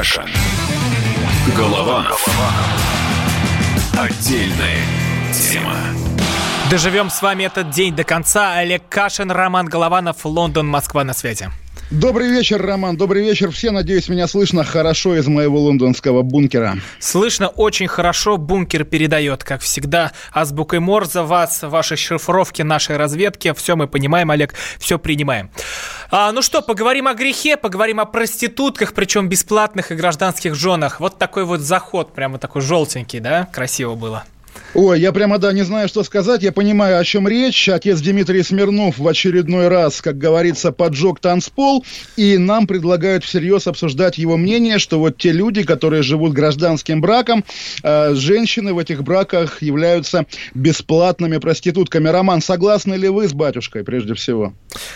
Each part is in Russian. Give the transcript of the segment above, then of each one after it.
Кашин. Голованов. Отдельная тема. Доживем с вами этот день до конца. Олег Кашин, Роман Голованов, Лондон, Москва на связи. Добрый вечер, Роман. Добрый вечер. Все, надеюсь, меня слышно хорошо из моего лондонского бункера. Слышно очень хорошо. Бункер передает, как всегда, азбукой Морза вас, ваши шифровки нашей разведки. Все мы понимаем, Олег, все принимаем. А, ну что, поговорим о грехе, поговорим о проститутках, причем бесплатных и гражданских женах. Вот такой вот заход, прямо такой желтенький, да? Красиво было. Ой, я прямо, да, не знаю, что сказать. Я понимаю, о чем речь. Отец Дмитрий Смирнов в очередной раз, как говорится, поджег танцпол, и нам предлагают всерьез обсуждать его мнение, что вот те люди, которые живут гражданским браком, э, женщины в этих браках являются бесплатными проститутками. Роман, согласны ли вы с батюшкой, прежде всего?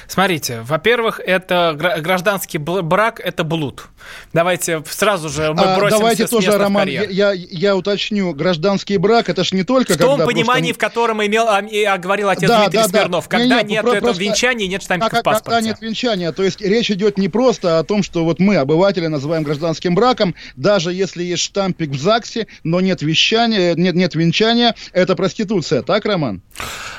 Смотрите, во-первых, это гражданский брак, это блуд. Давайте сразу же мы а, Давайте тоже, Роман, я, я, я уточню. Гражданский брак, это ж не только... В том понимании, просто... в котором имел, а, а, говорил отец да, Дмитрий да, Смирнов. Да. Когда не, нет про, этого просто... венчания, нет штампика а, в паспорте. Когда нет венчания, то есть речь идет не просто о том, что вот мы, обыватели, называем гражданским браком, даже если есть штампик в ЗАГСе, но нет вещания, нет, нет венчания, это проституция, так, Роман?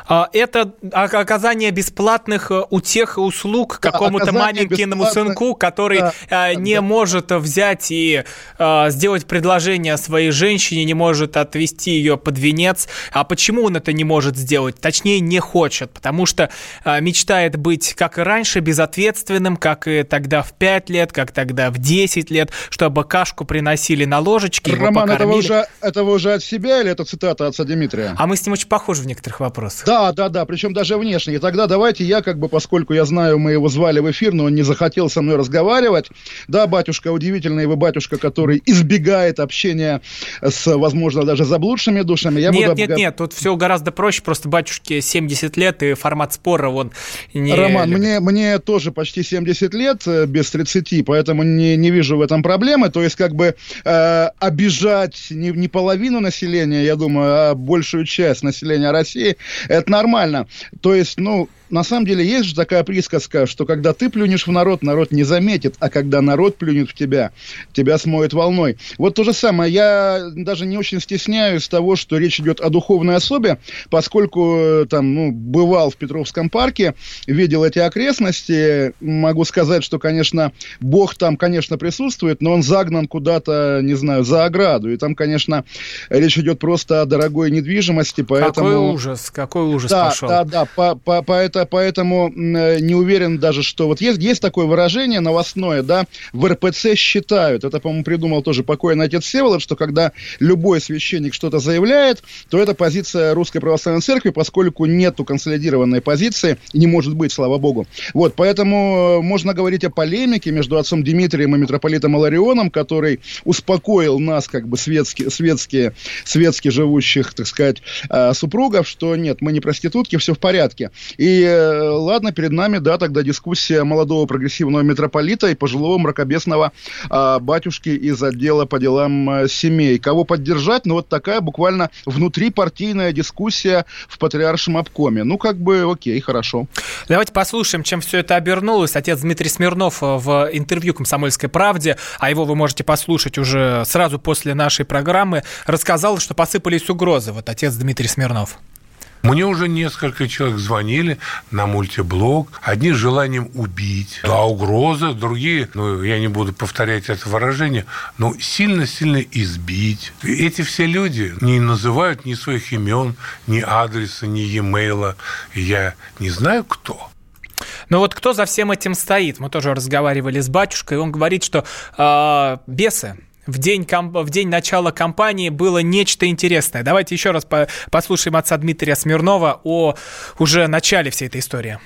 А, это оказание бесплатных э, утех и услуг да, какому-то маленькому сынку, который да, а, не да. может взять и а, сделать предложение своей женщине, не может отвести ее под венец. А почему он это не может сделать? Точнее, не хочет, потому что а, мечтает быть, как и раньше, безответственным, как и тогда в 5 лет, как тогда в 10 лет, чтобы кашку приносили на ложечке, Роман, этого уже, этого уже от себя или это цитата отца Дмитрия? А мы с ним очень похожи в некоторых вопросах. Да, да, да, причем даже внешне. И тогда давайте я, как бы, поскольку я знаю, мы его звали в эфир, но он не захотел со мной разговаривать. Да, батюшка, удивительный вы батюшка, который избегает общения с, возможно, даже заблудшими душами. Я нет, буду... нет, нет, тут все гораздо проще. Просто батюшке 70 лет, и формат спора он не... Роман, мне, мне тоже почти 70 лет, э, без 30, поэтому не, не вижу в этом проблемы. То есть, как бы, э, обижать не, не половину населения, я думаю, а большую часть населения России, это нормально. То есть, ну, на самом деле есть же такая присказка, что когда ты плюнешь в народ, народ не заметит, а когда народ плюнет в тебя, тебя смоет волной. Вот то же самое. Я даже не очень стесняюсь того, что речь идет о духовной особе, поскольку э, там, ну, бывал в Петровском парке, видел эти окрестности, могу сказать, что, конечно, Бог там, конечно, присутствует, но он загнан куда-то, не знаю, за ограду. И там, конечно, речь идет просто о дорогой недвижимости, поэтому... Какой ужас, какой ужас да, пошел. Да, да, по, по, поэтому это поэтому э, не уверен даже, что вот есть, есть такое выражение новостное, да, в РПЦ считают, это, по-моему, придумал тоже покойный отец Всеволод, что когда любой священник что-то заявляет, то это позиция Русской Православной Церкви, поскольку нету консолидированной позиции, не может быть, слава Богу. Вот, поэтому э, можно говорить о полемике между отцом Дмитрием и митрополитом Иларионом, который успокоил нас, как бы, светские, светские, светски живущих, так сказать, э, супругов, что нет, мы не проститутки, все в порядке. И Э, ладно, перед нами, да, тогда дискуссия молодого прогрессивного митрополита и пожилого мракобесного а, батюшки из отдела по делам а, семей. Кого поддержать? Ну, вот такая буквально внутрипартийная дискуссия в патриаршем обкоме. Ну, как бы, окей, хорошо. Давайте послушаем, чем все это обернулось. Отец Дмитрий Смирнов э, в интервью «Комсомольской правде», а его вы можете послушать уже сразу после нашей программы, рассказал, что посыпались угрозы. Вот отец Дмитрий Смирнов. Мне уже несколько человек звонили на мультиблог, одни с желанием убить, да, угрозы, другие, ну, я не буду повторять это выражение, но сильно-сильно избить. Эти все люди не называют ни своих имен, ни адреса, ни e-mail. Я не знаю, кто. Но вот кто за всем этим стоит? Мы тоже разговаривали с батюшкой, и он говорит, что э, бесы, в день, в день начала кампании было нечто интересное. Давайте еще раз по послушаем отца Дмитрия Смирнова о уже начале всей этой истории.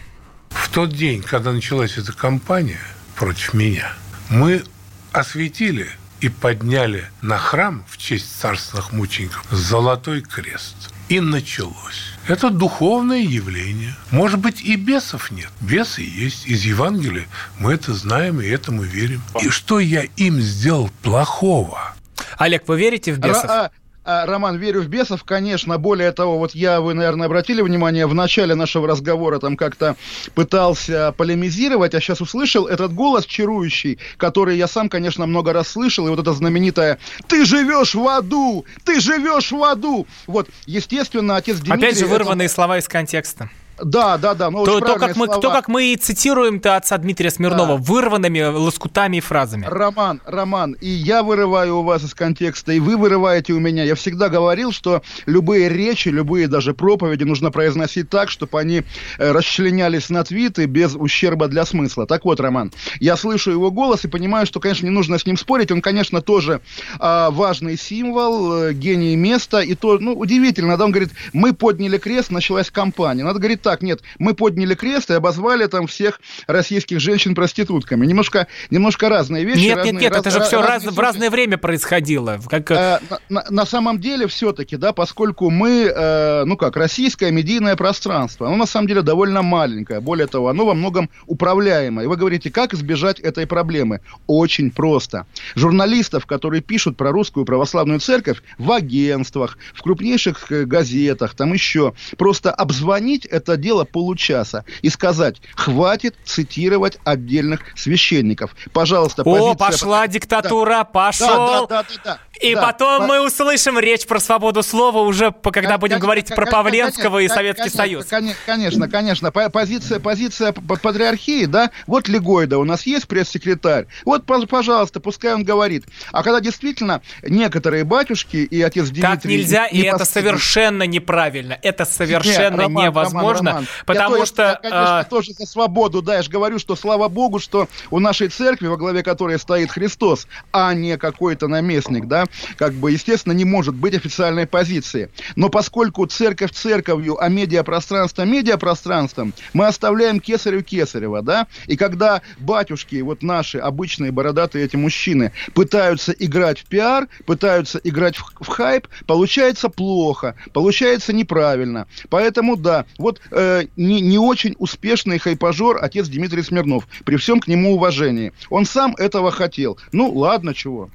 В тот день, когда началась эта кампания против меня, мы осветили и подняли на храм в честь царственных мучеников золотой крест. И началось. Это духовное явление. Может быть, и бесов нет. Бесы есть. Из Евангелия мы это знаем и этому верим. И что я им сделал плохого? Олег, вы верите в бесов? А, А, Роман, верю в бесов, конечно. Более того, вот я, вы, наверное, обратили внимание, в начале нашего разговора там как-то пытался полемизировать, а сейчас услышал этот голос чарующий, который я сам, конечно, много раз слышал, и вот это знаменитое «Ты живешь в аду! Ты живешь в аду!» Вот, естественно, отец Дмитрий... Опять же, вырванные это... слова из контекста. Да, да, да. Ну, то, то, как мы, то, как мы и цитируем-то отца Дмитрия Смирнова, да. вырванными лоскутами и фразами. Роман, Роман, и я вырываю у вас из контекста, и вы вырываете у меня. Я всегда говорил, что любые речи, любые даже проповеди нужно произносить так, чтобы они э, расчленялись на твиты без ущерба для смысла. Так вот, Роман, я слышу его голос и понимаю, что, конечно, не нужно с ним спорить. Он, конечно, тоже э, важный символ, э, гений места. И то, ну, удивительно, да, он говорит, мы подняли крест, началась кампания. Надо говорить так, нет, мы подняли крест и обозвали там всех российских женщин проститутками. Немножко, немножко разные вещи. Нет, разные, нет, нет, раз, это же все раз, в разное время происходило. Как... На, на, на самом деле, все-таки, да, поскольку мы, э, ну как, российское медийное пространство, оно на самом деле довольно маленькое. Более того, оно во многом управляемое. И вы говорите, как избежать этой проблемы? Очень просто. Журналистов, которые пишут про русскую православную церковь в агентствах, в крупнейших э, газетах, там еще, просто обзвонить это дело получаса и сказать, хватит цитировать отдельных священников. Пожалуйста, позиция... О, пошла диктатура, да. пошел! Да, да, да, да, И да, потом по... мы услышим речь про свободу слова уже, когда будем конечно, говорить про Павленского конечно, и Советский конечно, Союз. Конечно, конечно. Позиция, позиция патриархии, да, вот Легойда у нас есть пресс-секретарь, вот, пожалуйста, пускай он говорит. А когда действительно некоторые батюшки и отец Дмитрий... Как нельзя, и это совершенно неправильно, это совершенно Нет, Роман, невозможно, Роман, потому я что... Я, конечно, а... тоже за свободу, да, я же говорю, что слава богу, что у нашей церкви, во главе которой стоит Христос, а не какой-то наместник, да, как бы, естественно, не может быть официальной позиции. Но поскольку церковь церковью, а медиапространство медиапространством, мы оставляем кесарю кесарева, да, и когда батюшки, вот наши обычные бородатые эти мужчины, пытаются играть в пиар, пытаются играть в, в хайп, получается плохо, получается неправильно. Поэтому, да, вот э, не, не очень успешный хайпажор отец Дмитрий Смирнов, при всем к нему уважении. Он сам этого хотел. Ну, ладно, чего.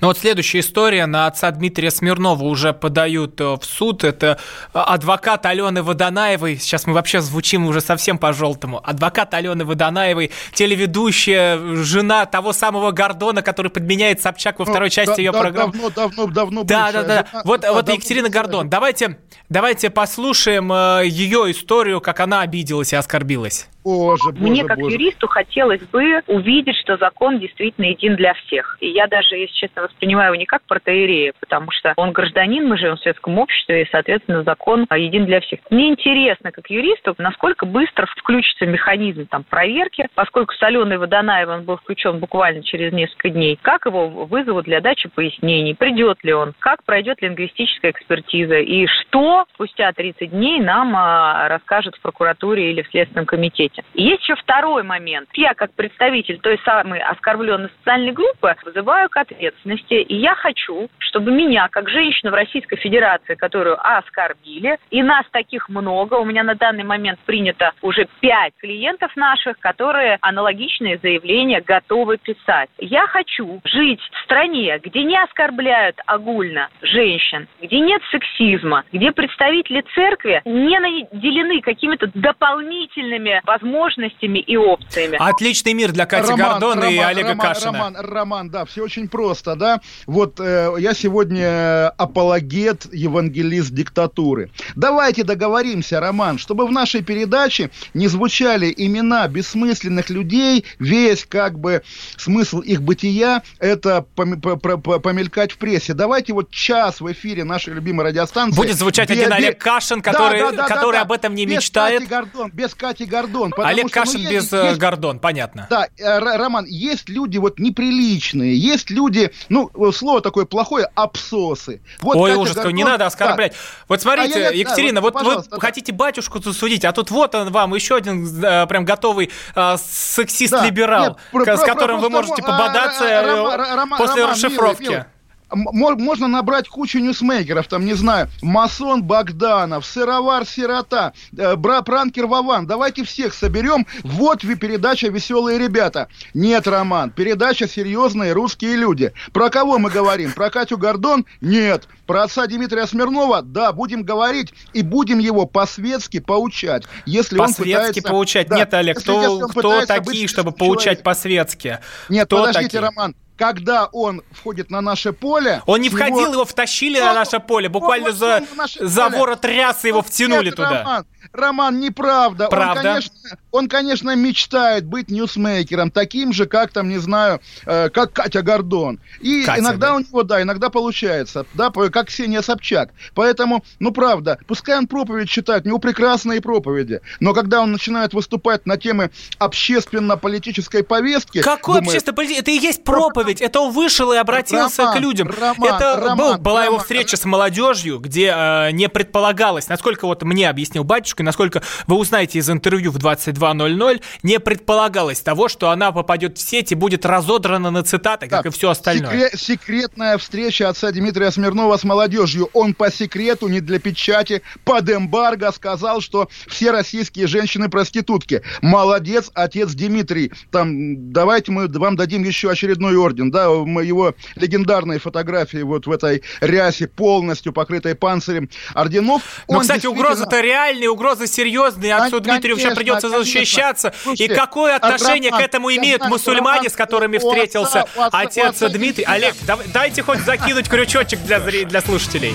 Ну вот следующая история. На отца Дмитрия Смирнова уже подают э, в суд. Это э, адвокат Алены Водонаевой. Сейчас мы вообще звучим уже совсем по-желтому. Адвокат Алены Водонаевой, телеведущая, жена того самого Гордона, который подменяет Собчак во ну, второй части да, ее да, программы. Давно, давно, давно. Да, да, да. Жена, вот, да, вот Екатерина Гордон. Давайте, давайте послушаем э, ее историю, как она обиделась и оскорбилась. Боже, боже, Мне как боже. юристу хотелось бы увидеть, что закон действительно един для всех. И я даже, если честно, воспринимаю его не как протеерея, потому что он гражданин, мы живем в светском обществе, и, соответственно, закон един для всех. Мне интересно, как юристу, насколько быстро включится механизм там, проверки, поскольку с Аленой Водонаевой он был включен буквально через несколько дней. Как его вызовут для дачи пояснений? Придет ли он? Как пройдет лингвистическая экспертиза? И что спустя 30 дней нам а, расскажет в прокуратуре или в Следственном комитете? Работе. И есть еще второй момент. Я, как представитель той самой оскорбленной социальной группы, вызываю к ответственности, и я хочу, чтобы меня, как женщину в Российской Федерации, которую оскорбили, и нас таких много, у меня на данный момент принято уже пять клиентов наших, которые аналогичные заявления готовы писать. Я хочу жить в стране, где не оскорбляют огульно женщин, где нет сексизма, где представители церкви не наделены какими-то дополнительными возможностями возможностями и опциями. Отличный мир для Кати Роман, Гордон Роман, и Олега Роман, Кашина. Роман, Роман, да, все очень просто, да. Вот э, я сегодня апологет, евангелист диктатуры. Давайте договоримся, Роман, чтобы в нашей передаче не звучали имена бессмысленных людей, весь как бы смысл их бытия, это помелькать в прессе. Давайте вот час в эфире нашей любимой радиостанции. Будет звучать без, один Олег Кашин, который, да, да, да, который да, об этом не без мечтает. Кати Гордон, без Кати Гордон. Олег что, Кашин ну, без э, есть, Гордон, понятно. Да, э, Роман, есть люди вот неприличные, есть люди, ну, слово такое плохое, абсосы. Вот Ой, ужас, Гордон, не надо оскорблять. Да. Вот смотрите, а я, Екатерина, да, вот, вот вы да. хотите батюшку засудить, а тут вот он вам еще один э, прям готовый э, сексист-либерал, да, с которым вы можете пободаться а, Рома, Рома, после Роман, расшифровки. Милый, милый. Можно набрать кучу ньюсмейкеров, там, не знаю, Масон Богданов, Сыровар Сирота, э, Бра Пранкер Вован. Давайте всех соберем. Вот передача «Веселые ребята». Нет, Роман, передача «Серьезные русские люди». Про кого мы говорим? Про Катю Гордон? Нет. Про отца Дмитрия Смирнова? Да, будем говорить и будем его по-светски поучать. Если по-светски он пытается... поучать? Да, Нет, Олег, кто, кто такие, чтобы поучать по-светски? Нет, кто подождите, такие? Роман когда он входит на наше поле... Он не входил, него, его втащили он, на наше поле, буквально за, за ворот рясы его втянули Нет, туда. Роман, Роман, неправда. Правда? Он, конечно, он, конечно, мечтает быть ньюсмейкером, таким же, как там, не знаю, э, как Катя Гордон. И Катя, иногда да. у него, да, иногда получается, да, как Ксения Собчак. Поэтому, ну, правда, пускай он проповедь читает, у него прекрасные проповеди, но когда он начинает выступать на темы общественно-политической повестки... Какой общественно-политической? Это и есть проповедь, это он вышел и обратился Роман, к людям. Роман, это Роман, был, была Роман, его встреча с молодежью, где э, не предполагалось, насколько вот мне объяснил батюшка, насколько вы узнаете из интервью в 22.00, не предполагалось того, что она попадет в сеть и будет разодрана на цитаты, как так, и все остальное. Секрет, секретная встреча отца Дмитрия Смирнова с молодежью. Он по секрету, не для печати, под эмбарго сказал, что все российские женщины проститутки. Молодец, отец Дмитрий. Там, давайте мы вам дадим еще очередной орден. Да, мы его легендарные фотографии вот в этой рясе, полностью покрытой панцирем орденов. Но, кстати, действительно... угроза-то реальная, угрозы серьезные. Отцу конечно, Дмитрию сейчас придется защищаться. Слушайте, и какое отношение Роман, к этому имеют знаю, мусульмане, Роман, с которыми встретился отца, отец отца, Дмитрий? Олег, дайте хоть закинуть крючочек для, для слушателей.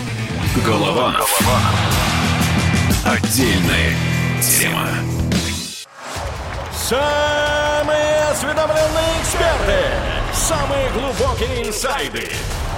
Голова. Голова. Отдельная тема. Самые осведомленные эксперты. Самые глубокие инсайды.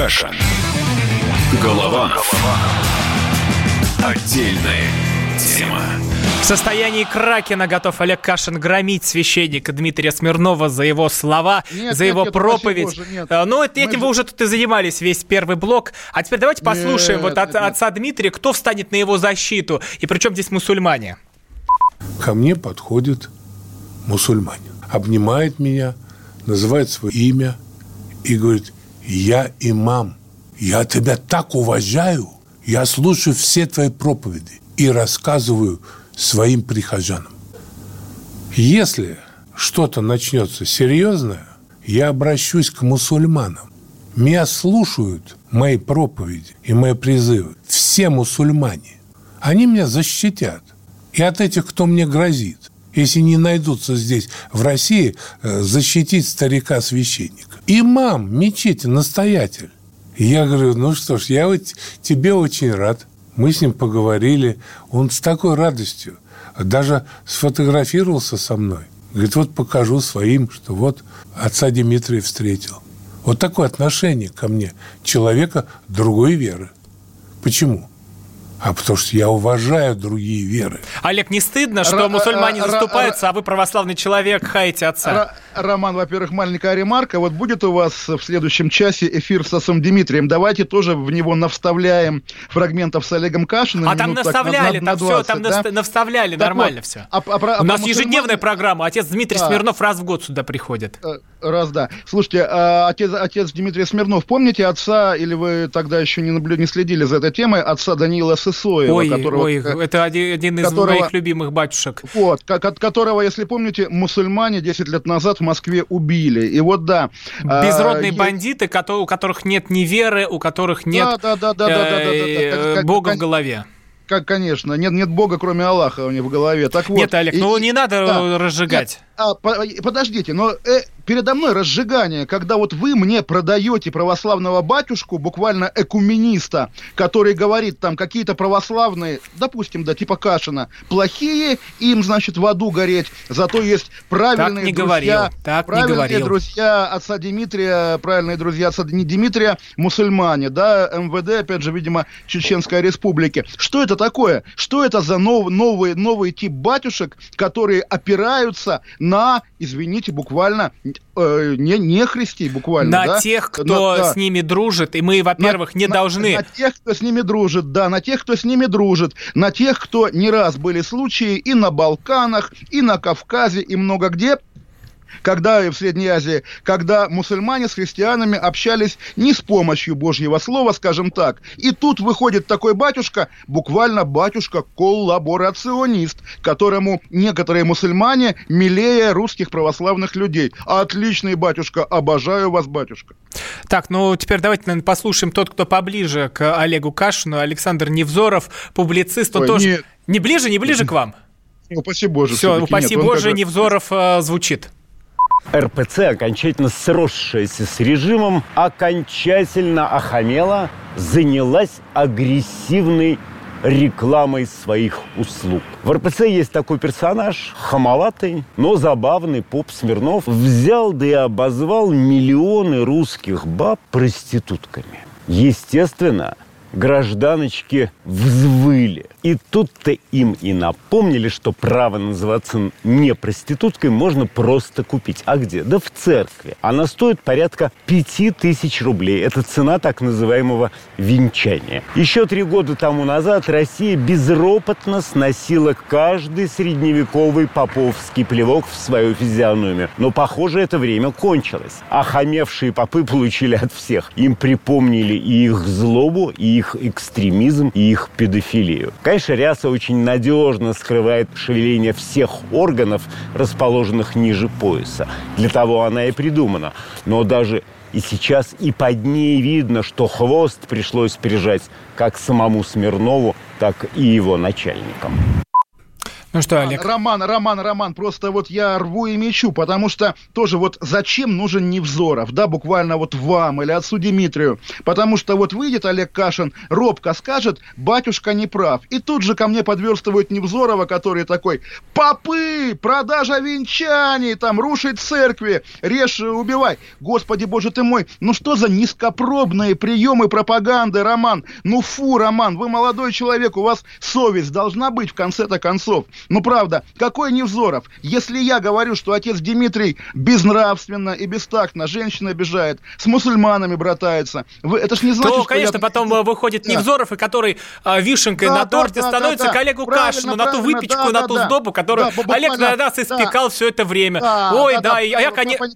Каша. Голова. Отдельная тема. В состоянии Кракена готов Олег Кашин громить священника Дмитрия Смирнова за его слова, нет, за нет, его нет, проповедь. Боже, нет. Ну, этим Мы... вы уже тут и занимались весь первый блок. А теперь давайте послушаем нет, вот от нет. отца Дмитрия, кто встанет на его защиту. И причем здесь мусульмане. Ко мне подходит мусульманин, обнимает меня, называет свое имя и говорит, я имам, я тебя так уважаю, я слушаю все твои проповеди и рассказываю своим прихожанам. Если что-то начнется серьезное, я обращусь к мусульманам. Меня слушают мои проповеди и мои призывы. Все мусульмане. Они меня защитят. И от этих, кто мне грозит. Если не найдутся здесь, в России, э, защитить старика-священника. Имам мечети, настоятель. И я говорю, ну что ж, я вот тебе очень рад. Мы с ним поговорили, он с такой радостью даже сфотографировался со мной. Говорит, вот покажу своим, что вот отца Дмитрия встретил. Вот такое отношение ко мне человека другой веры. Почему? а потому что я уважаю другие веры. Олег, не стыдно, что мусульмане заступаются, а вы православный человек, хаете отца? Роман, во-первых, маленькая ремарка. Вот будет у вас в следующем часе эфир с отцом Дмитрием. Давайте тоже в него навставляем фрагментов с Олегом Кашиным. А там наставляли, там все, там навставляли, нормально все. А, а, а, у нас ежедневная программа. Отец Дмитрий Смирнов раз в год сюда приходит. Э, раз, да. Слушайте, отец, отец Дмитрий Смирнов, помните отца, или вы тогда еще не, наблю... не следили за этой темой, отца Даниила Сысоева? Ой, которого, ой, это один, один из которого, моих любимых батюшек. Вот, которого, если помните, мусульмане 10 лет назад в Москве убили. И вот да. А, Безродные э, бандиты, у которых нет ни веры, у которых нет Бога в голове как, конечно, нет, нет Бога, кроме Аллаха у них в голове. Так вот, нет, Олег, и, ну не надо да, разжигать. Нет, а, подождите, но э, передо мной разжигание, когда вот вы мне продаете православного батюшку, буквально экумениста, который говорит там какие-то православные, допустим, да, типа Кашина, плохие, им, значит, в аду гореть, зато есть правильные так не друзья, говорил, так правильные не говорил. друзья отца Дмитрия, правильные друзья отца Дмитрия, мусульмане, да, МВД, опять же, видимо, Чеченской Республики. Что это такое? Что это за нов, новый, новый тип батюшек, которые опираются на, извините, буквально э, не, не христи, буквально. На да? тех, кто на, да. с ними дружит, и мы, во-первых, не на, должны... На тех, кто с ними дружит, да, на тех, кто с ними дружит, на тех, кто не раз были случаи и на Балканах, и на Кавказе, и много где когда в Средней Азии, когда мусульмане с христианами общались не с помощью Божьего слова, скажем так. И тут выходит такой батюшка, буквально батюшка-коллаборационист, которому некоторые мусульмане милее русских православных людей. Отличный батюшка, обожаю вас, батюшка. Так, ну теперь давайте, наверное, послушаем тот, кто поближе к Олегу Кашину, Александр Невзоров, публицист, он Ой, тоже... Не... не ближе, не ближе к вам? Упаси Боже. Все, упаси нет, Боже, Невзоров э, звучит. РПЦ, окончательно сросшаяся с режимом, окончательно охамела, занялась агрессивной рекламой своих услуг. В РПЦ есть такой персонаж, хамоватый, но забавный поп Смирнов, взял да и обозвал миллионы русских баб проститутками. Естественно, гражданочки взвыли. И тут-то им и напомнили, что право называться не проституткой можно просто купить. А где? Да в церкви. Она стоит порядка пяти тысяч рублей. Это цена так называемого венчания. Еще три года тому назад Россия безропотно сносила каждый средневековый поповский плевок в свою физиономию. Но, похоже, это время кончилось. Охамевшие попы получили от всех. Им припомнили и их злобу, и их экстремизм, и их педофилию. Конечно, ряса очень надежно скрывает шевеление всех органов, расположенных ниже пояса. Для того она и придумана. Но даже и сейчас и под ней видно, что хвост пришлось прижать как самому Смирнову, так и его начальникам. Ну что, Олег? Роман, Роман, Роман, просто вот я рву и мечу, потому что тоже вот зачем нужен Невзоров, да, буквально вот вам или отцу Дмитрию, потому что вот выйдет Олег Кашин, робко скажет, батюшка не прав, и тут же ко мне подверстывает Невзорова, который такой, попы, продажа венчаний, там, рушить церкви, режь, убивай, господи боже ты мой, ну что за низкопробные приемы пропаганды, Роман, ну фу, Роман, вы молодой человек, у вас совесть должна быть в конце-то концов, ну, правда, какой Невзоров? Если я говорю, что отец Дмитрий безнравственно и бестактно женщин обижает, с мусульманами братается, вы, это ж не значит, То, конечно, я... потом э, выходит да. Невзоров, и который а, вишенкой да, на торте да, становится да, да, к Олегу Кашину, на ту выпечку, да, на ту да, сдобу, которую да, Олег на нас испекал да. все это время. Да, Ой, да, да, да я, конечно...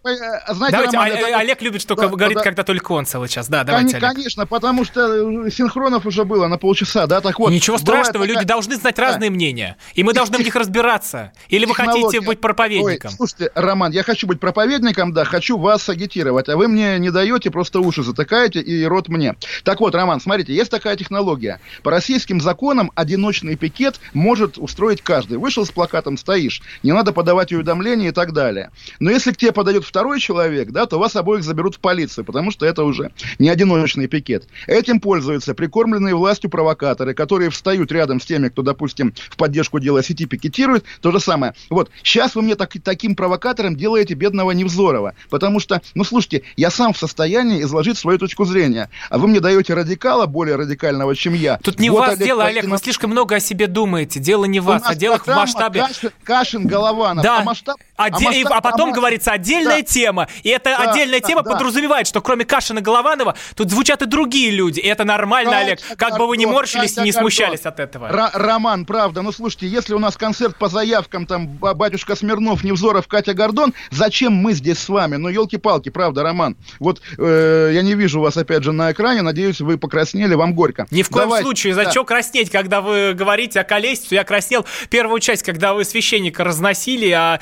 Давайте, Роман, это... Олег любит, что да, говорит, да, когда только он целый час. Да, давайте, Олег. Конечно, потому что синхронов уже было на полчаса, да, так вот. Ничего страшного, люди должны знать разные мнения, и мы должны в них разбираться? Или вы хотите быть проповедником? Ой, слушайте, Роман, я хочу быть проповедником, да, хочу вас агитировать, а вы мне не даете, просто уши затыкаете и рот мне. Так вот, Роман, смотрите, есть такая технология. По российским законам одиночный пикет может устроить каждый. Вышел с плакатом, стоишь, не надо подавать уведомления и так далее. Но если к тебе подойдет второй человек, да, то вас обоих заберут в полицию, потому что это уже не одиночный пикет. Этим пользуются прикормленные властью провокаторы, которые встают рядом с теми, кто, допустим, в поддержку дела сети пикетирует, то же самое. Вот, сейчас вы мне так, таким провокатором делаете бедного Невзорова, потому что, ну, слушайте, я сам в состоянии изложить свою точку зрения, а вы мне даете радикала более радикального, чем я. Тут не вот вас Олег дело. Олег, вы слишком много о себе думаете, дело не вас, а дело в масштабе... Кашин, Кашин Голованов, да. а масштаб... А, а, масштаб... а потом а... говорится отдельная да. тема, и эта да, отдельная да, тема да. подразумевает, что кроме Кашина Голованова тут звучат и другие люди, и это нормально, Катя, Олег, как Гордон, бы вы не морщились Катя, и не смущались Гордон. от этого. Р- Роман, правда, ну слушайте, если у нас концерт по заявкам, там, батюшка Смирнов, Невзоров, Катя Гордон, зачем мы здесь с вами? Ну, елки-палки, правда, Роман. Вот э, я не вижу вас, опять же, на экране, надеюсь, вы покраснели, вам горько. Ни в коем Давайте. случае, за да. краснеть, когда вы говорите о колесицу? Я краснел первую часть, когда вы священника разносили, а,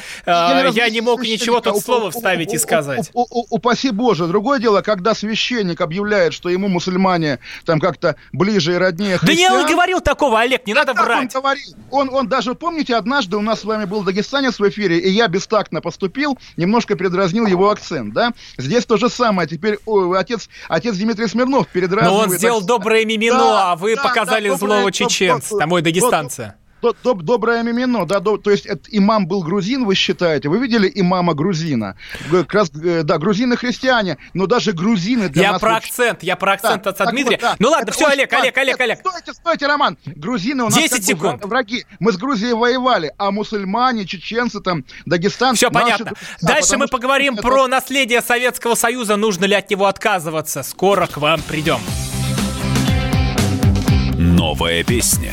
а я, не мог ничего тут слова вставить и сказать. Упаси Боже. Другое дело, когда священник объявляет, что ему мусульмане там как-то ближе и роднее. Да не говорил такого, Олег, не надо врать. Он, говорил? он, он даже, помните, однажды у нас с вами был дагестанец в эфире, и я бестактно поступил, немножко предразнил его акцент, да? Здесь то же самое. Теперь о, отец, отец Дмитрий Смирнов передразнивает. Но он сделал доброе мимино, да, а вы да, показали да, злого чеченца, мой дагестанца доб, доброе мимино, да, доб, то есть это имам был грузин, вы считаете? Вы видели имама грузина? Как раз, э, да, грузины христиане, но даже грузины для я нас... про акцент, я про акцент да, отца Дмитрия. Вот, да. Ну ладно, это все, Олег, Олег, Олег, Олег. Стойте, стойте, Роман. Грузины у нас 10 секунд. враги. Мы с Грузией воевали, а мусульмане, чеченцы, там, дагестанцы... Все понятно. Друзья, Дальше мы поговорим это... про наследие Советского Союза, нужно ли от него отказываться. Скоро к вам придем. Новая песня.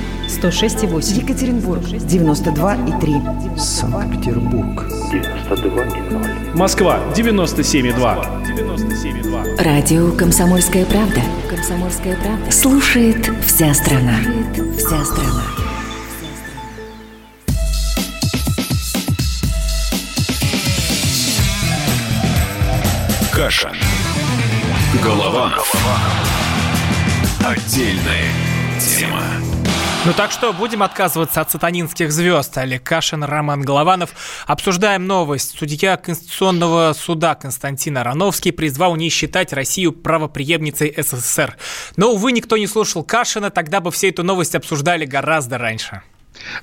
106,8. Екатеринбург, 92,3. Санкт-Петербург, 92,0. Москва, 97,2. 97,2. Радио «Комсомольская правда». «Комсомольская правда». Слушает вся страна. Слушает вся страна. Каша. Голова. Отдельная тема. Ну так что, будем отказываться от сатанинских звезд. Олег Кашин, Роман Голованов. Обсуждаем новость. Судья Конституционного суда Константин Ароновский призвал не считать Россию правоприемницей СССР. Но, увы, никто не слушал Кашина, тогда бы все эту новость обсуждали гораздо раньше.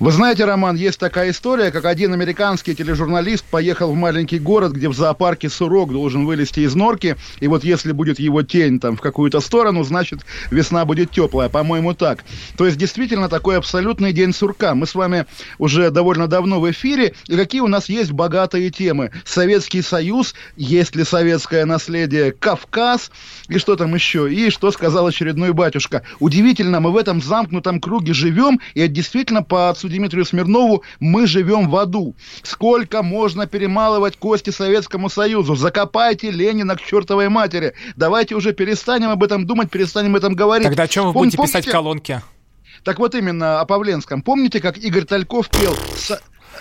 Вы знаете, Роман, есть такая история, как один американский тележурналист поехал в маленький город, где в зоопарке сурок должен вылезти из норки, и вот если будет его тень там в какую-то сторону, значит весна будет теплая, по-моему, так. То есть действительно такой абсолютный день сурка. Мы с вами уже довольно давно в эфире, и какие у нас есть богатые темы. Советский Союз, есть ли советское наследие, Кавказ, и что там еще, и что сказал очередной батюшка. Удивительно, мы в этом замкнутом круге живем, и это действительно по отцу Дмитрию Смирнову, мы живем в аду. Сколько можно перемалывать кости Советскому Союзу? Закопайте Ленина к чертовой матери. Давайте уже перестанем об этом думать, перестанем об этом говорить. Тогда о чем вы Пом- будете помните? писать колонки? Так вот именно о Павленском. Помните, как Игорь Тальков пел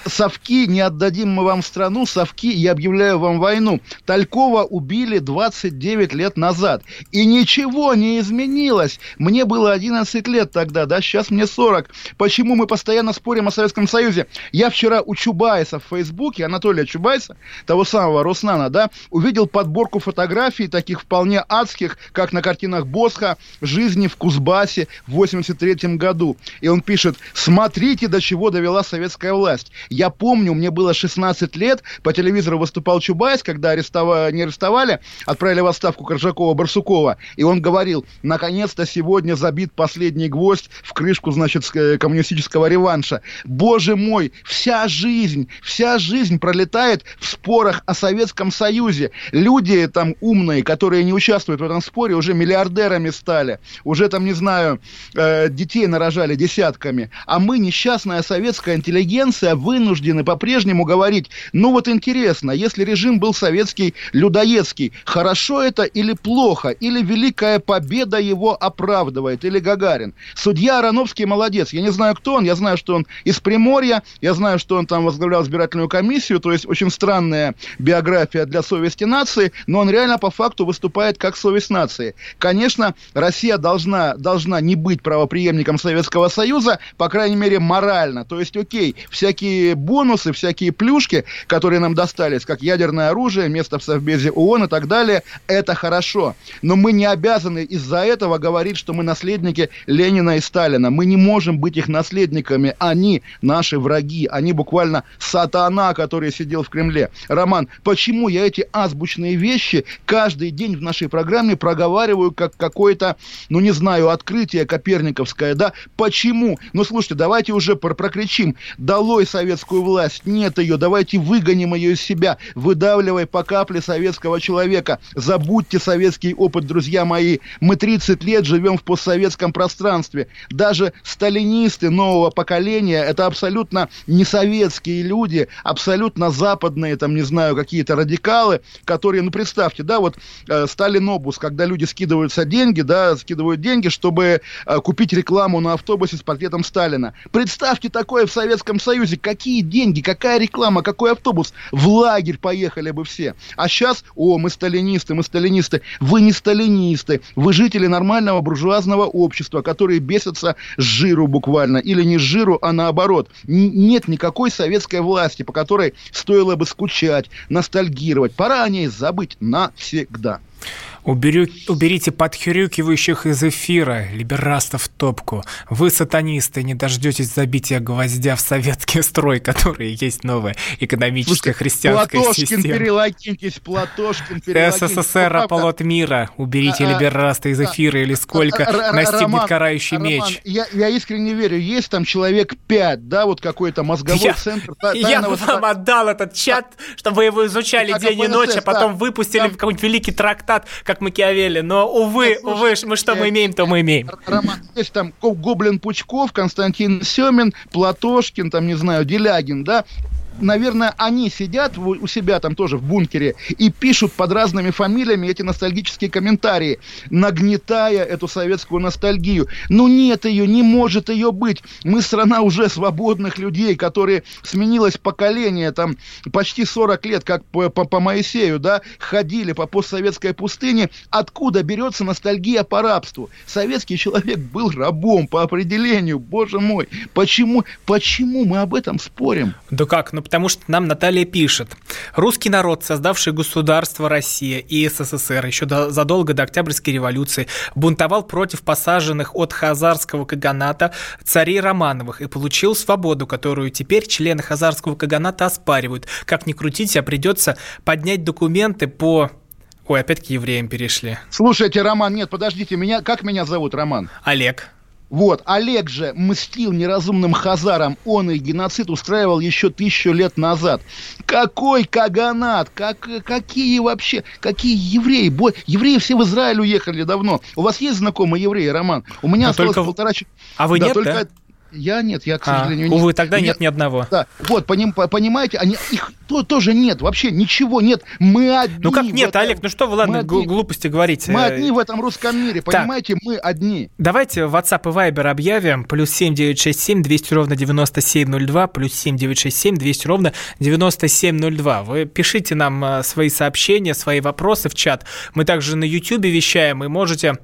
совки, не отдадим мы вам страну, совки, я объявляю вам войну. Талькова убили 29 лет назад. И ничего не изменилось. Мне было 11 лет тогда, да, сейчас мне 40. Почему мы постоянно спорим о Советском Союзе? Я вчера у Чубайса в Фейсбуке, Анатолия Чубайса, того самого Роснана, да, увидел подборку фотографий таких вполне адских, как на картинах Босха, жизни в Кузбассе в 83 году. И он пишет, смотрите, до чего довела советская власть. Я помню, мне было 16 лет, по телевизору выступал Чубайс, когда арестовали, не арестовали, отправили в отставку Коржакова-Барсукова, и он говорил, наконец-то сегодня забит последний гвоздь в крышку, значит, э, коммунистического реванша. Боже мой, вся жизнь, вся жизнь пролетает в спорах о Советском Союзе. Люди там умные, которые не участвуют в этом споре, уже миллиардерами стали, уже там, не знаю, э, детей нарожали десятками. А мы, несчастная советская интеллигенция, вынуждены по-прежнему говорить, ну вот интересно, если режим был советский, людоедский, хорошо это или плохо, или великая победа его оправдывает, или Гагарин. Судья Ароновский молодец, я не знаю, кто он, я знаю, что он из Приморья, я знаю, что он там возглавлял избирательную комиссию, то есть очень странная биография для совести нации, но он реально по факту выступает как совесть нации. Конечно, Россия должна, должна не быть правоприемником Советского Союза, по крайней мере, морально. То есть, окей, всякие всякие бонусы, всякие плюшки, которые нам достались, как ядерное оружие, место в Совбезе ООН и так далее, это хорошо. Но мы не обязаны из-за этого говорить, что мы наследники Ленина и Сталина. Мы не можем быть их наследниками. Они наши враги. Они буквально сатана, который сидел в Кремле. Роман, почему я эти азбучные вещи каждый день в нашей программе проговариваю как какое-то, ну не знаю, открытие коперниковское, да? Почему? Ну слушайте, давайте уже прокричим. Долой Совет советскую власть, нет ее, давайте выгоним ее из себя, выдавливай по капле советского человека. Забудьте советский опыт, друзья мои. Мы 30 лет живем в постсоветском пространстве. Даже сталинисты нового поколения, это абсолютно не советские люди, абсолютно западные, там, не знаю, какие-то радикалы, которые, ну, представьте, да, вот э, Сталин-обус, когда люди скидываются деньги, да, скидывают деньги, чтобы э, купить рекламу на автобусе с портретом Сталина. Представьте такое в Советском Союзе, как какие деньги, какая реклама, какой автобус? В лагерь поехали бы все. А сейчас, о, мы сталинисты, мы сталинисты. Вы не сталинисты, вы жители нормального буржуазного общества, которые бесятся с жиру буквально, или не с жиру, а наоборот. Нет никакой советской власти, по которой стоило бы скучать, ностальгировать. Пора о ней забыть навсегда. Уберю, уберите подхрюкивающих из эфира, либерастов в топку. Вы, сатанисты, не дождетесь забития гвоздя в советский строй, который есть новая экономическая христианская Платошкин, система. перелогитесь, Платошкин, перелогитесь. СССР, ну, оплот мира. Уберите а, либераста из эфира или сколько а, настигнет Роман, карающий Роман, меч. Я, я искренне верю, есть там человек пять, да, вот какой-то мозговой я, центр. Я бы вам отдал этот чат, чтобы вы его изучали день и ночь, а потом выпустили какой-нибудь великий трактат, как как Макиавелли, но, увы, ну, увы, мы что мы имеем, то мы имеем. Роман, есть там Гоблин Пучков, Константин Семин, Платошкин, там, не знаю, Делягин, да, наверное, они сидят у себя там тоже в бункере и пишут под разными фамилиями эти ностальгические комментарии, нагнетая эту советскую ностальгию. Ну нет ее, не может ее быть. Мы страна уже свободных людей, которые сменилось поколение, там почти 40 лет, как по, по, по Моисею, да, ходили по постсоветской пустыне. Откуда берется ностальгия по рабству? Советский человек был рабом по определению, боже мой. Почему, почему мы об этом спорим? Да как, ну потому что нам Наталья пишет. Русский народ, создавший государство Россия и СССР еще до, задолго до Октябрьской революции, бунтовал против посаженных от Хазарского каганата царей Романовых и получил свободу, которую теперь члены Хазарского каганата оспаривают. Как ни крутить, а придется поднять документы по Ой, опять к евреям перешли. Слушайте, Роман, нет, подождите, меня, как меня зовут, Роман? Олег. Вот, Олег же мстил неразумным хазарам, он и геноцид устраивал еще тысячу лет назад. Какой каганат, как, какие вообще, какие евреи, бо, евреи все в Израиль уехали давно. У вас есть знакомые евреи, Роман? У меня а осталось только... полтора часа. А вы да, нет, только... да? Я нет, я, к а, сожалению, а, нет. Увы, тогда нет ни одного. Да, вот, поним, понимаете, они, их то, тоже нет, вообще ничего нет. Мы одни. Ну как нет, этом, Олег, ну что вы, ладно, глупости говорите. Мы одни в этом русском мире, понимаете, так, мы одни. Давайте WhatsApp и Viber объявим. Плюс семь девять шесть семь двести ровно девяносто семь ноль два, плюс семь девять шесть семь двести ровно девяносто семь ноль два. Вы пишите нам э, свои сообщения, свои вопросы в чат. Мы также на YouTube вещаем, и можете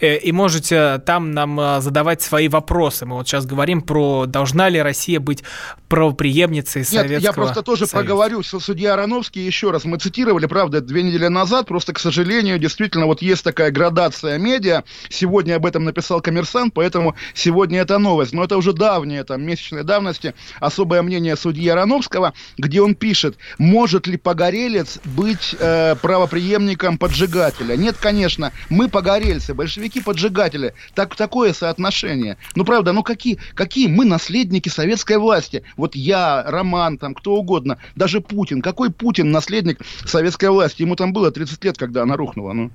и можете там нам э, задавать свои вопросы. Мы вот сейчас говорим про, должна ли Россия быть правоприемницей Нет, Советского я просто тоже Союза. проговорю, что судья Ароновский, еще раз, мы цитировали, правда, две недели назад, просто, к сожалению, действительно, вот есть такая градация медиа, сегодня об этом написал коммерсант, поэтому сегодня это новость, но это уже давняя, там, месячной давности, особое мнение судьи Ароновского, где он пишет, может ли погорелец быть э, правоприемником поджигателя? Нет, конечно, мы погорельцы, большевики-поджигатели. Так, такое соотношение. Ну, правда, ну какие, какие мы наследники советской власти? Вот я, Роман, там, кто угодно, даже Путин. Какой Путин наследник советской власти? Ему там было 30 лет, когда она рухнула. Ну.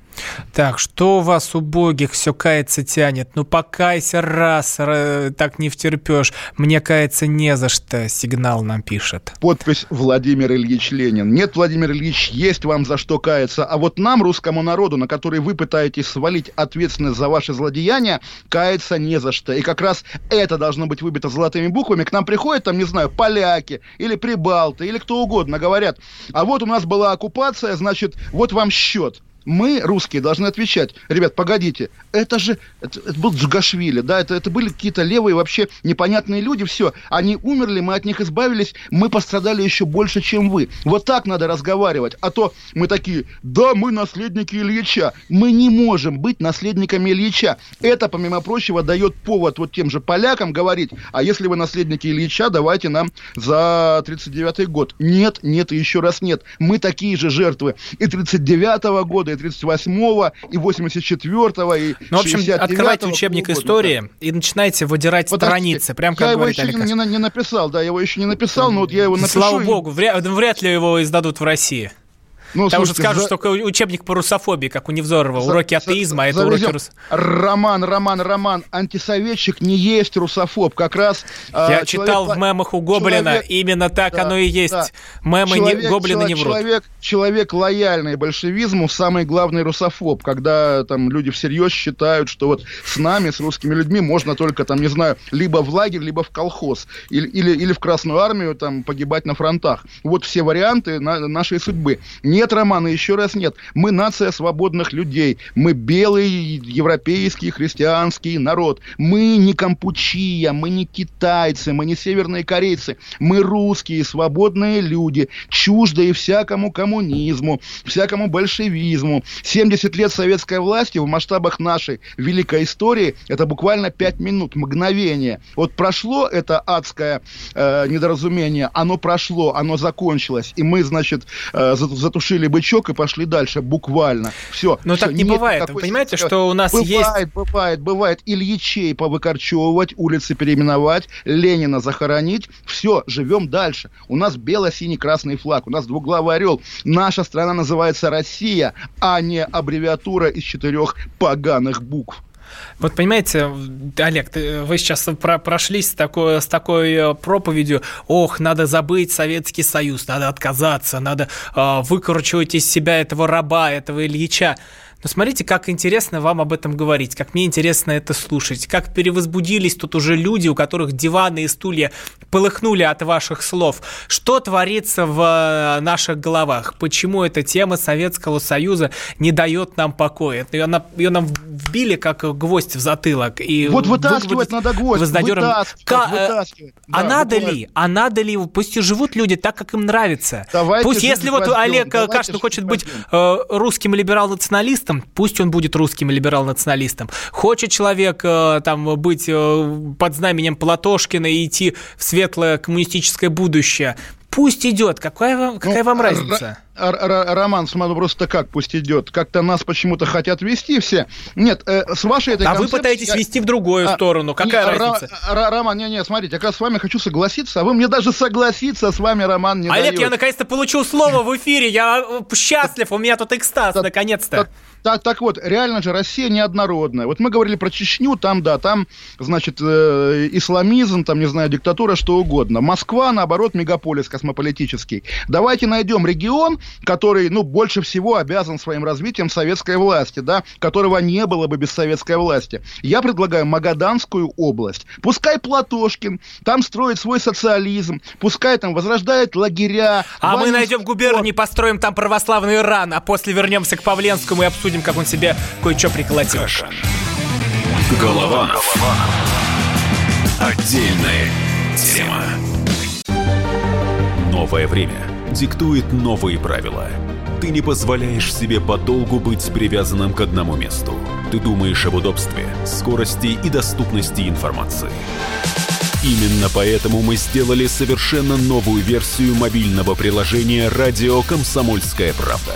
Так, что у вас, убогих, все кается тянет? Ну, покайся раз, так не втерпешь. Мне кается не за что, сигнал нам пишет. Подпись Владимир Ильич Ленин. Нет, Владимир Ильич, есть вам за что каяться. А вот нам, русскому народу, на который вы пытаетесь свалить от ответственность за ваши злодеяния, каяться не за что. И как раз это должно быть выбито золотыми буквами. К нам приходят, там, не знаю, поляки или прибалты, или кто угодно, говорят, а вот у нас была оккупация, значит, вот вам счет мы, русские, должны отвечать, ребят, погодите, это же, это, это был Джугашвили, да, это, это были какие-то левые вообще непонятные люди, все, они умерли, мы от них избавились, мы пострадали еще больше, чем вы. Вот так надо разговаривать, а то мы такие, да, мы наследники Ильича, мы не можем быть наследниками Ильича. Это, помимо прочего, дает повод вот тем же полякам говорить, а если вы наследники Ильича, давайте нам за 39-й год. Нет, нет и еще раз нет. Мы такие же жертвы и 39-го года, и 38-го, и 84-го, и Ну, в общем, открывайте учебник года, истории да. и начинайте выдирать Подождите, страницы, прям как я говорит его еще не, не, не написал, да, я его еще не написал, но вот я его напишу. Слава богу, вряд, вряд ли его издадут в России. Ну, Там слушайте, уже скажут, за... что учебник по русофобии, как у Невзорова, за... уроки атеизма, а это уроки рус... Роман, Роман, Роман, антисоветчик не есть русофоб, как раз... Я э, читал человек... в мемах у Гоблина, человек... именно так да, оно и есть. Да. Мемы человек, не... Гоблина человек, не врут. Человек, человек лояльный большевизму, самый главный русофоб, когда там люди всерьез считают, что вот с нами, с русскими людьми можно только там, не знаю, либо в лагерь, либо в колхоз, или, или, или в Красную Армию там погибать на фронтах. Вот все варианты на, нашей судьбы. Не нет, Романа, еще раз нет. Мы нация свободных людей. Мы белый, европейский, христианский народ. Мы не Кампучия, мы не китайцы, мы не северные корейцы. Мы русские, свободные люди, чуждые всякому коммунизму, всякому большевизму. 70 лет советской власти в масштабах нашей великой истории – это буквально 5 минут, мгновение. Вот прошло это адское э, недоразумение, оно прошло, оно закончилось. И мы, значит, э, затушили потушили бычок и пошли дальше, буквально. Все. Но все, так не бывает. Вы понимаете, что у нас бывает, есть... Бывает, бывает, бывает. Ильичей повыкорчевывать, улицы переименовать, Ленина захоронить. Все, живем дальше. У нас бело-синий-красный флаг, у нас двуглавый орел. Наша страна называется Россия, а не аббревиатура из четырех поганых букв. Вот понимаете, Олег, вы сейчас про прошлись с такой, с такой э, проповедью, ох, надо забыть Советский Союз, надо отказаться, надо э, выкручивать из себя этого раба, этого Ильича. Но смотрите, как интересно вам об этом говорить, как мне интересно это слушать, как перевозбудились тут уже люди, у которых диваны и стулья полыхнули от ваших слов. Что творится в э, наших головах? Почему эта тема Советского Союза не дает нам покоя? Ее, ее нам вбили как гвоздь в затылок. И вот вытаскивать надо гвоздь, вытаскивать, К... вытаскивать. А да, надо ли? А надо ли? Пусть и живут люди так, как им нравится. Давайте Пусть, если вот Олег Кашин хочет быть э, русским либерал-националистом, националистом, пусть он будет русским либерал-националистом. Хочет человек э, там быть э, под знаменем Платошкина и идти в светлое коммунистическое будущее, Пусть идет. Какая вам, какая ну, вам разница? Роман, смотрю, просто как пусть идет. Как-то нас почему-то хотят вести все. Нет, э, с вашей этой А вы пытаетесь вести в другую а, сторону. Какая не, разница? Р- Роман, не, не, смотрите, я с вами хочу согласиться, а вы мне даже согласиться с вами, Роман, не Олег, даете. я наконец-то получил слово в эфире. Я э, счастлив, у меня тут экстаз, наконец-то. Так, так вот, реально же Россия неоднородная. Вот мы говорили про Чечню, там, да, там, значит, э, исламизм, там, не знаю, диктатура, что угодно. Москва, наоборот, мегаполис космополитический. Давайте найдем регион, который, ну, больше всего обязан своим развитием советской власти, да, которого не было бы без советской власти. Я предлагаю Магаданскую область. Пускай Платошкин там строит свой социализм, пускай там возрождает лагеря. А мы найдем губернии, построим там православный Иран, а после вернемся к Павленскому и обсудим обсудим, как он себе кое-что приколотил. Каша. Голова. Отдельная тема. Новое время диктует новые правила. Ты не позволяешь себе подолгу быть привязанным к одному месту. Ты думаешь об удобстве, скорости и доступности информации. Именно поэтому мы сделали совершенно новую версию мобильного приложения «Радио Комсомольская правда»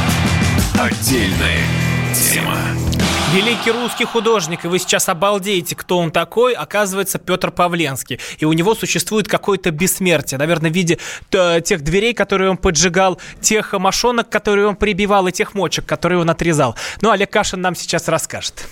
Отдельная тема. Великий русский художник, и вы сейчас обалдеете, кто он такой, оказывается Петр Павленский. И у него существует какое-то бессмертие, наверное, в виде тех дверей, которые он поджигал, тех мошонок, которые он прибивал, и тех мочек, которые он отрезал. Ну, Олег Кашин нам сейчас расскажет.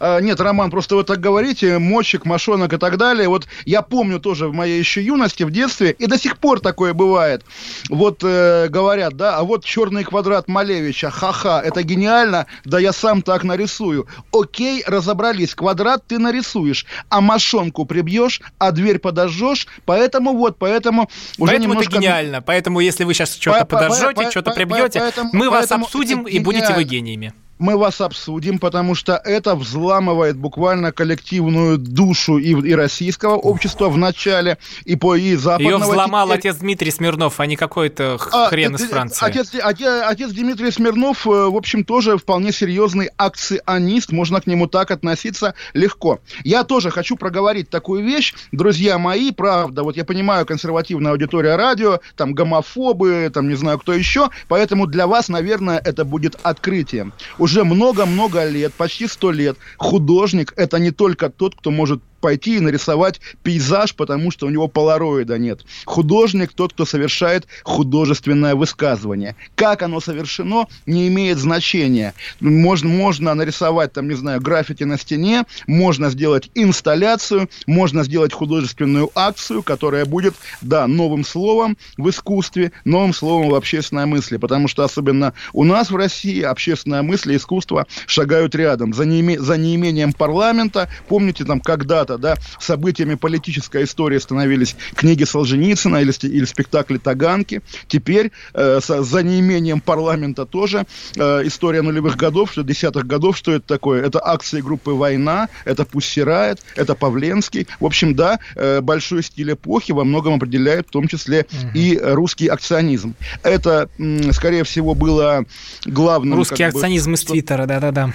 А, нет, Роман, просто вы так говорите, мочек, мошонок и так далее. Вот я помню тоже в моей еще юности, в детстве, и до сих пор такое бывает. Вот э, говорят, да, а вот черный квадрат Малевича, ха-ха, это гениально, да я сам так нарисую. Окей, разобрались, квадрат ты нарисуешь, а мошонку прибьешь, а дверь подожжешь, поэтому вот, поэтому уже Поэтому немножко... это гениально, поэтому если вы сейчас что-то подожжете, что-то прибьете, мы вас обсудим и будете вы гениями мы вас обсудим, потому что это взламывает буквально коллективную душу и, и российского общества в начале, и по и западного. Ее взломал теперь... отец Дмитрий Смирнов, а не какой-то а, хрен из Франции. Отец, отец, отец Дмитрий Смирнов, э, в общем, тоже вполне серьезный акционист, можно к нему так относиться легко. Я тоже хочу проговорить такую вещь, друзья мои, правда, вот я понимаю, консервативная аудитория радио, там гомофобы, там не знаю кто еще, поэтому для вас, наверное, это будет открытием уже много-много лет, почти сто лет, художник – это не только тот, кто может пойти и нарисовать пейзаж, потому что у него полароида нет. Художник тот, кто совершает художественное высказывание. Как оно совершено, не имеет значения. Можно, можно нарисовать, там, не знаю, граффити на стене, можно сделать инсталляцию, можно сделать художественную акцию, которая будет, да, новым словом в искусстве, новым словом в общественной мысли. Потому что особенно у нас в России общественная мысль и искусство шагают рядом. За, неиме, за неимением парламента, помните, там, когда когда-то, да, событиями политической истории становились книги Солженицына или, или спектакли Таганки. Теперь э, за неимением парламента тоже э, история нулевых годов, что десятых годов, что это такое? Это акции группы «Война», это «Пусть это Павленский. В общем, да, э, большой стиль эпохи во многом определяет в том числе угу. и русский акционизм. Это, скорее всего, было главным... Русский акционизм бы, из Твиттера, да-да-да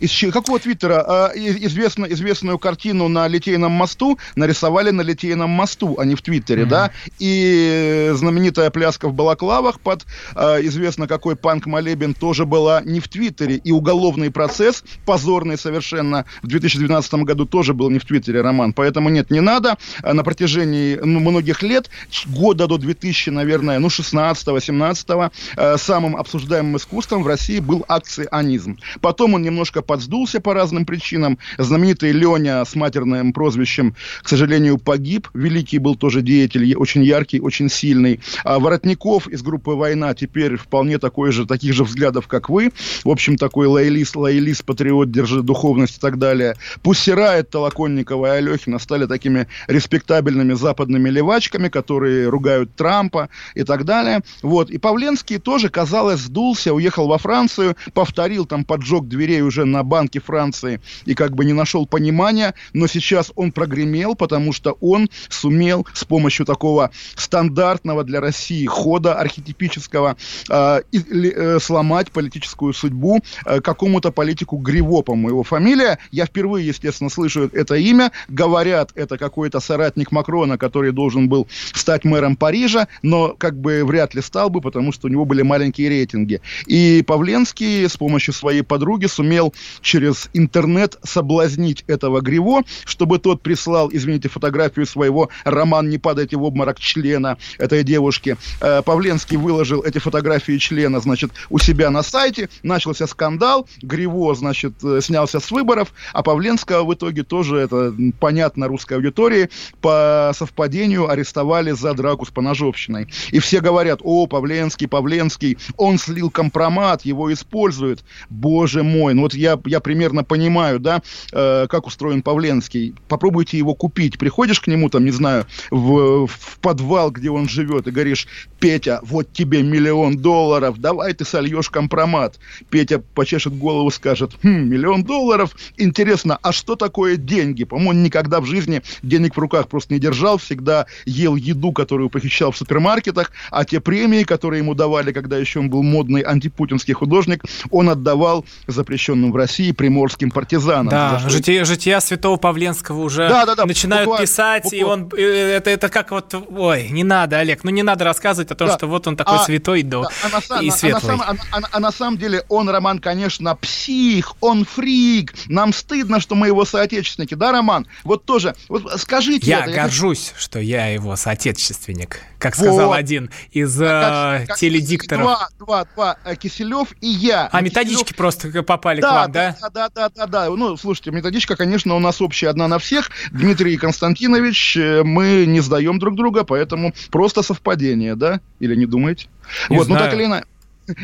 из какого твиттера? А, известно, известную картину на Литейном мосту нарисовали на Литейном мосту, а не в твиттере, mm-hmm. да, и знаменитая пляска в балаклавах под а, известно какой панк-молебен тоже была не в твиттере, и уголовный процесс, позорный совершенно, в 2012 году тоже был не в твиттере, Роман, поэтому нет, не надо, а на протяжении ну, многих лет, года до 2000, наверное, ну, 16-17, а, самым обсуждаемым искусством в России был акционизм. Потом он немножко подсдулся по разным причинам. Знаменитый Леня с матерным прозвищем, к сожалению, погиб. Великий был тоже деятель, очень яркий, очень сильный. А Воротников из группы «Война» теперь вполне такой же, таких же взглядов, как вы. В общем, такой лоялист, лоялист, патриот, держит духовность и так далее. Пусирает Толоконникова и Алехина стали такими респектабельными западными левачками, которые ругают Трампа и так далее. Вот. И Павленский тоже, казалось, сдулся, уехал во Францию, повторил там поджог дверей уже на на Банке Франции и как бы не нашел понимания, но сейчас он прогремел, потому что он сумел с помощью такого стандартного для России хода архетипического э, э, сломать политическую судьбу э, какому-то политику Гриво, по-моему, его фамилия. Я впервые, естественно, слышу это имя. Говорят, это какой-то соратник Макрона, который должен был стать мэром Парижа, но как бы вряд ли стал бы, потому что у него были маленькие рейтинги. И Павленский с помощью своей подруги сумел через интернет соблазнить этого Гриво, чтобы тот прислал, извините, фотографию своего «Роман, не падайте в обморок» члена этой девушки. Э, Павленский выложил эти фотографии члена, значит, у себя на сайте, начался скандал, Гриво, значит, э, снялся с выборов, а Павленского в итоге тоже, это понятно русской аудитории, по совпадению арестовали за драку с поножовщиной. И все говорят, о, Павленский, Павленский, он слил компромат, его используют. Боже мой, ну вот я я, примерно понимаю, да, э, как устроен Павленский. Попробуйте его купить. Приходишь к нему, там, не знаю, в, в подвал, где он живет, и говоришь, Петя, вот тебе миллион долларов, давай ты сольешь компромат. Петя почешет голову, скажет, хм, миллион долларов, интересно, а что такое деньги? По-моему, он никогда в жизни денег в руках просто не держал, всегда ел еду, которую похищал в супермаркетах, а те премии, которые ему давали, когда еще он был модный антипутинский художник, он отдавал запрещенным в России приморским партизанам. Да, что... жития, жития святого Павленского уже да, да, да, начинают буквально, писать, буквально. и он, э, это, это как вот, ой, не надо, Олег, ну не надо рассказывать о том, да. что вот он такой а, святой да, а на, и светлый. А на, а, а, а на самом деле он, Роман, конечно, псих, он фрик, нам стыдно, что мы его соотечественники, да, Роман? Вот тоже, вот скажите Я это, горжусь, я... что я его соотечественник, как сказал вот. один из а, как, теледикторов. Два, два, два, э, Киселев и я. А методички Киселев... просто попали да, к вам, да? Да, да, да, да, да. Ну, слушайте, методичка, конечно, у нас общая одна на всех. Дмитрий Константинович, э, мы не сдаем друг друга, поэтому просто совпадение, да? Или не думаете? Не вот, знаю. ну так или иначе.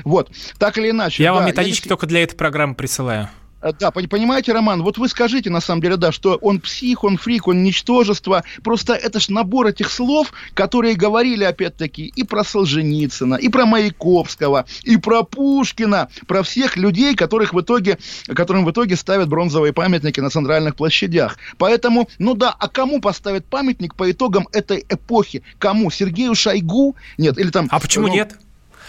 Вот, так или иначе. Я да, вам методички я... только для этой программы присылаю. Э, да, понимаете, Роман, вот вы скажите, на самом деле, да, что он псих, он фрик, он ничтожество. Просто это ж набор этих слов, которые говорили, опять-таки, и про Солженицына, и про Маяковского, и про Пушкина, про всех людей, которых в итоге, которым в итоге ставят бронзовые памятники на центральных площадях. Поэтому, ну да, а кому поставят памятник по итогам этой эпохи? Кому? Сергею Шойгу? Нет, или там... А почему ну, нет?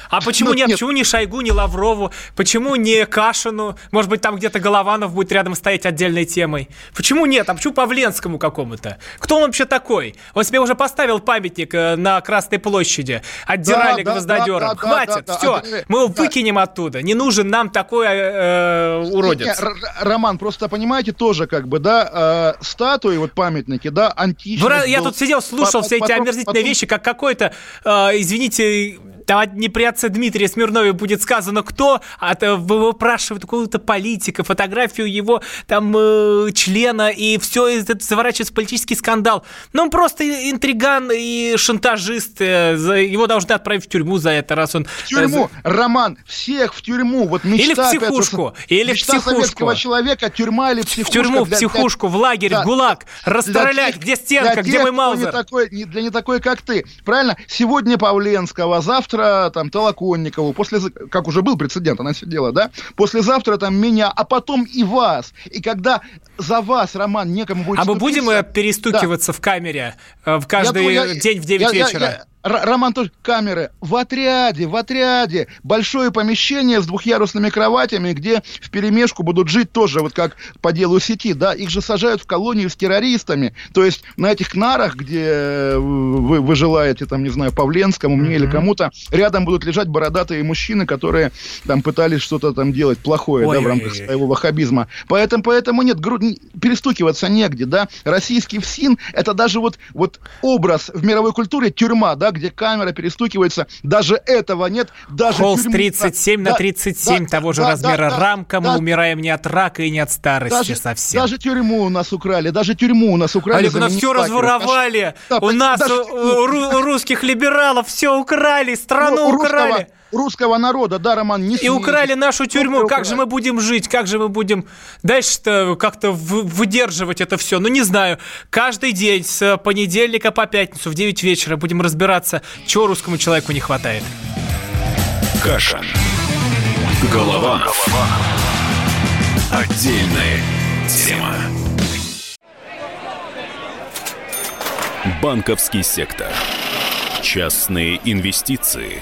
А почему ну, нет? нет? Почему не Шойгу, не Лаврову? Почему не Кашину? Может быть, там где-то Голованов будет рядом стоять отдельной темой? Почему нет? А почему Павленскому какому-то? Кто он вообще такой? Он себе уже поставил памятник э, на Красной площади. Отдирали да, гвоздодером. Да, да, Хватит, да, да, все. Да, мы его да. выкинем оттуда. Не нужен нам такой э, э уродец. Не, Роман, просто понимаете, тоже как бы, да, э, статуи, вот памятники, да, античные. Я тут сидел, слушал по, все эти омерзительные потом... вещи, как какой-то, э, извините, там не при отце Дмитрия Смирнове будет сказано кто, а то выпрашивают какого-то политика, фотографию его там э, члена, и все это заворачивается в политический скандал. Ну, он просто интриган и шантажист. Э, его должны отправить в тюрьму за это, раз он... В тюрьму, э, Роман, всех в тюрьму. Вот мечта, или в психушку, опять, или в психушку. советского человека, тюрьма или психушка. В тюрьму, в психушку, в лагерь, да, в ГУЛАГ, расстрелять, для, где стенка, где мой Маузер. Не такой, не, для не такой, как ты. Правильно? Сегодня Павленского, завтра там Толоконникову, после, как уже был прецедент, она сидела, да? Послезавтра там меня, а потом и вас. И когда за вас, Роман, некому будет А мы будем э, перестукиваться да. в камере э, в каждый я, день в 9 я, вечера? Я, я, Роман тоже камеры в отряде, в отряде. Большое помещение с двухъярусными кроватями, где в перемешку будут жить тоже, вот как по делу сети, да, их же сажают в колонию с террористами. То есть на этих нарах, где вы, вы желаете, там, не знаю, Павленскому, мне mm-hmm. или кому-то, рядом будут лежать бородатые мужчины, которые там пытались что-то там делать плохое, Ой, да, в рамках своего ваххабизма. Поэтому, поэтому нет, гру... перестукиваться негде, да. Российский ФСИН, это даже вот, вот образ в мировой культуре тюрьма, да, где камера перестукивается. Даже этого нет. Даже Холст 37 на 37 да, того же да, размера да, рамка. Мы умираем не от рака и не от старости даже, совсем. Даже тюрьму у нас украли. Даже тюрьму у нас украли. Олег, у нас все разворовали. у нас даже, у, русских либералов все украли. Страну ну, украли. Русского, русского народа, да, Роман, не И украли нашу тюрьму. Как же мы будем жить? Как же мы будем дальше-то как-то выдерживать это все? Ну, не знаю. Каждый день с понедельника по пятницу в 9 вечера будем разбираться, чего русскому человеку не хватает. Каша. Голова. Отдельная тема. Банковский сектор. Частные инвестиции.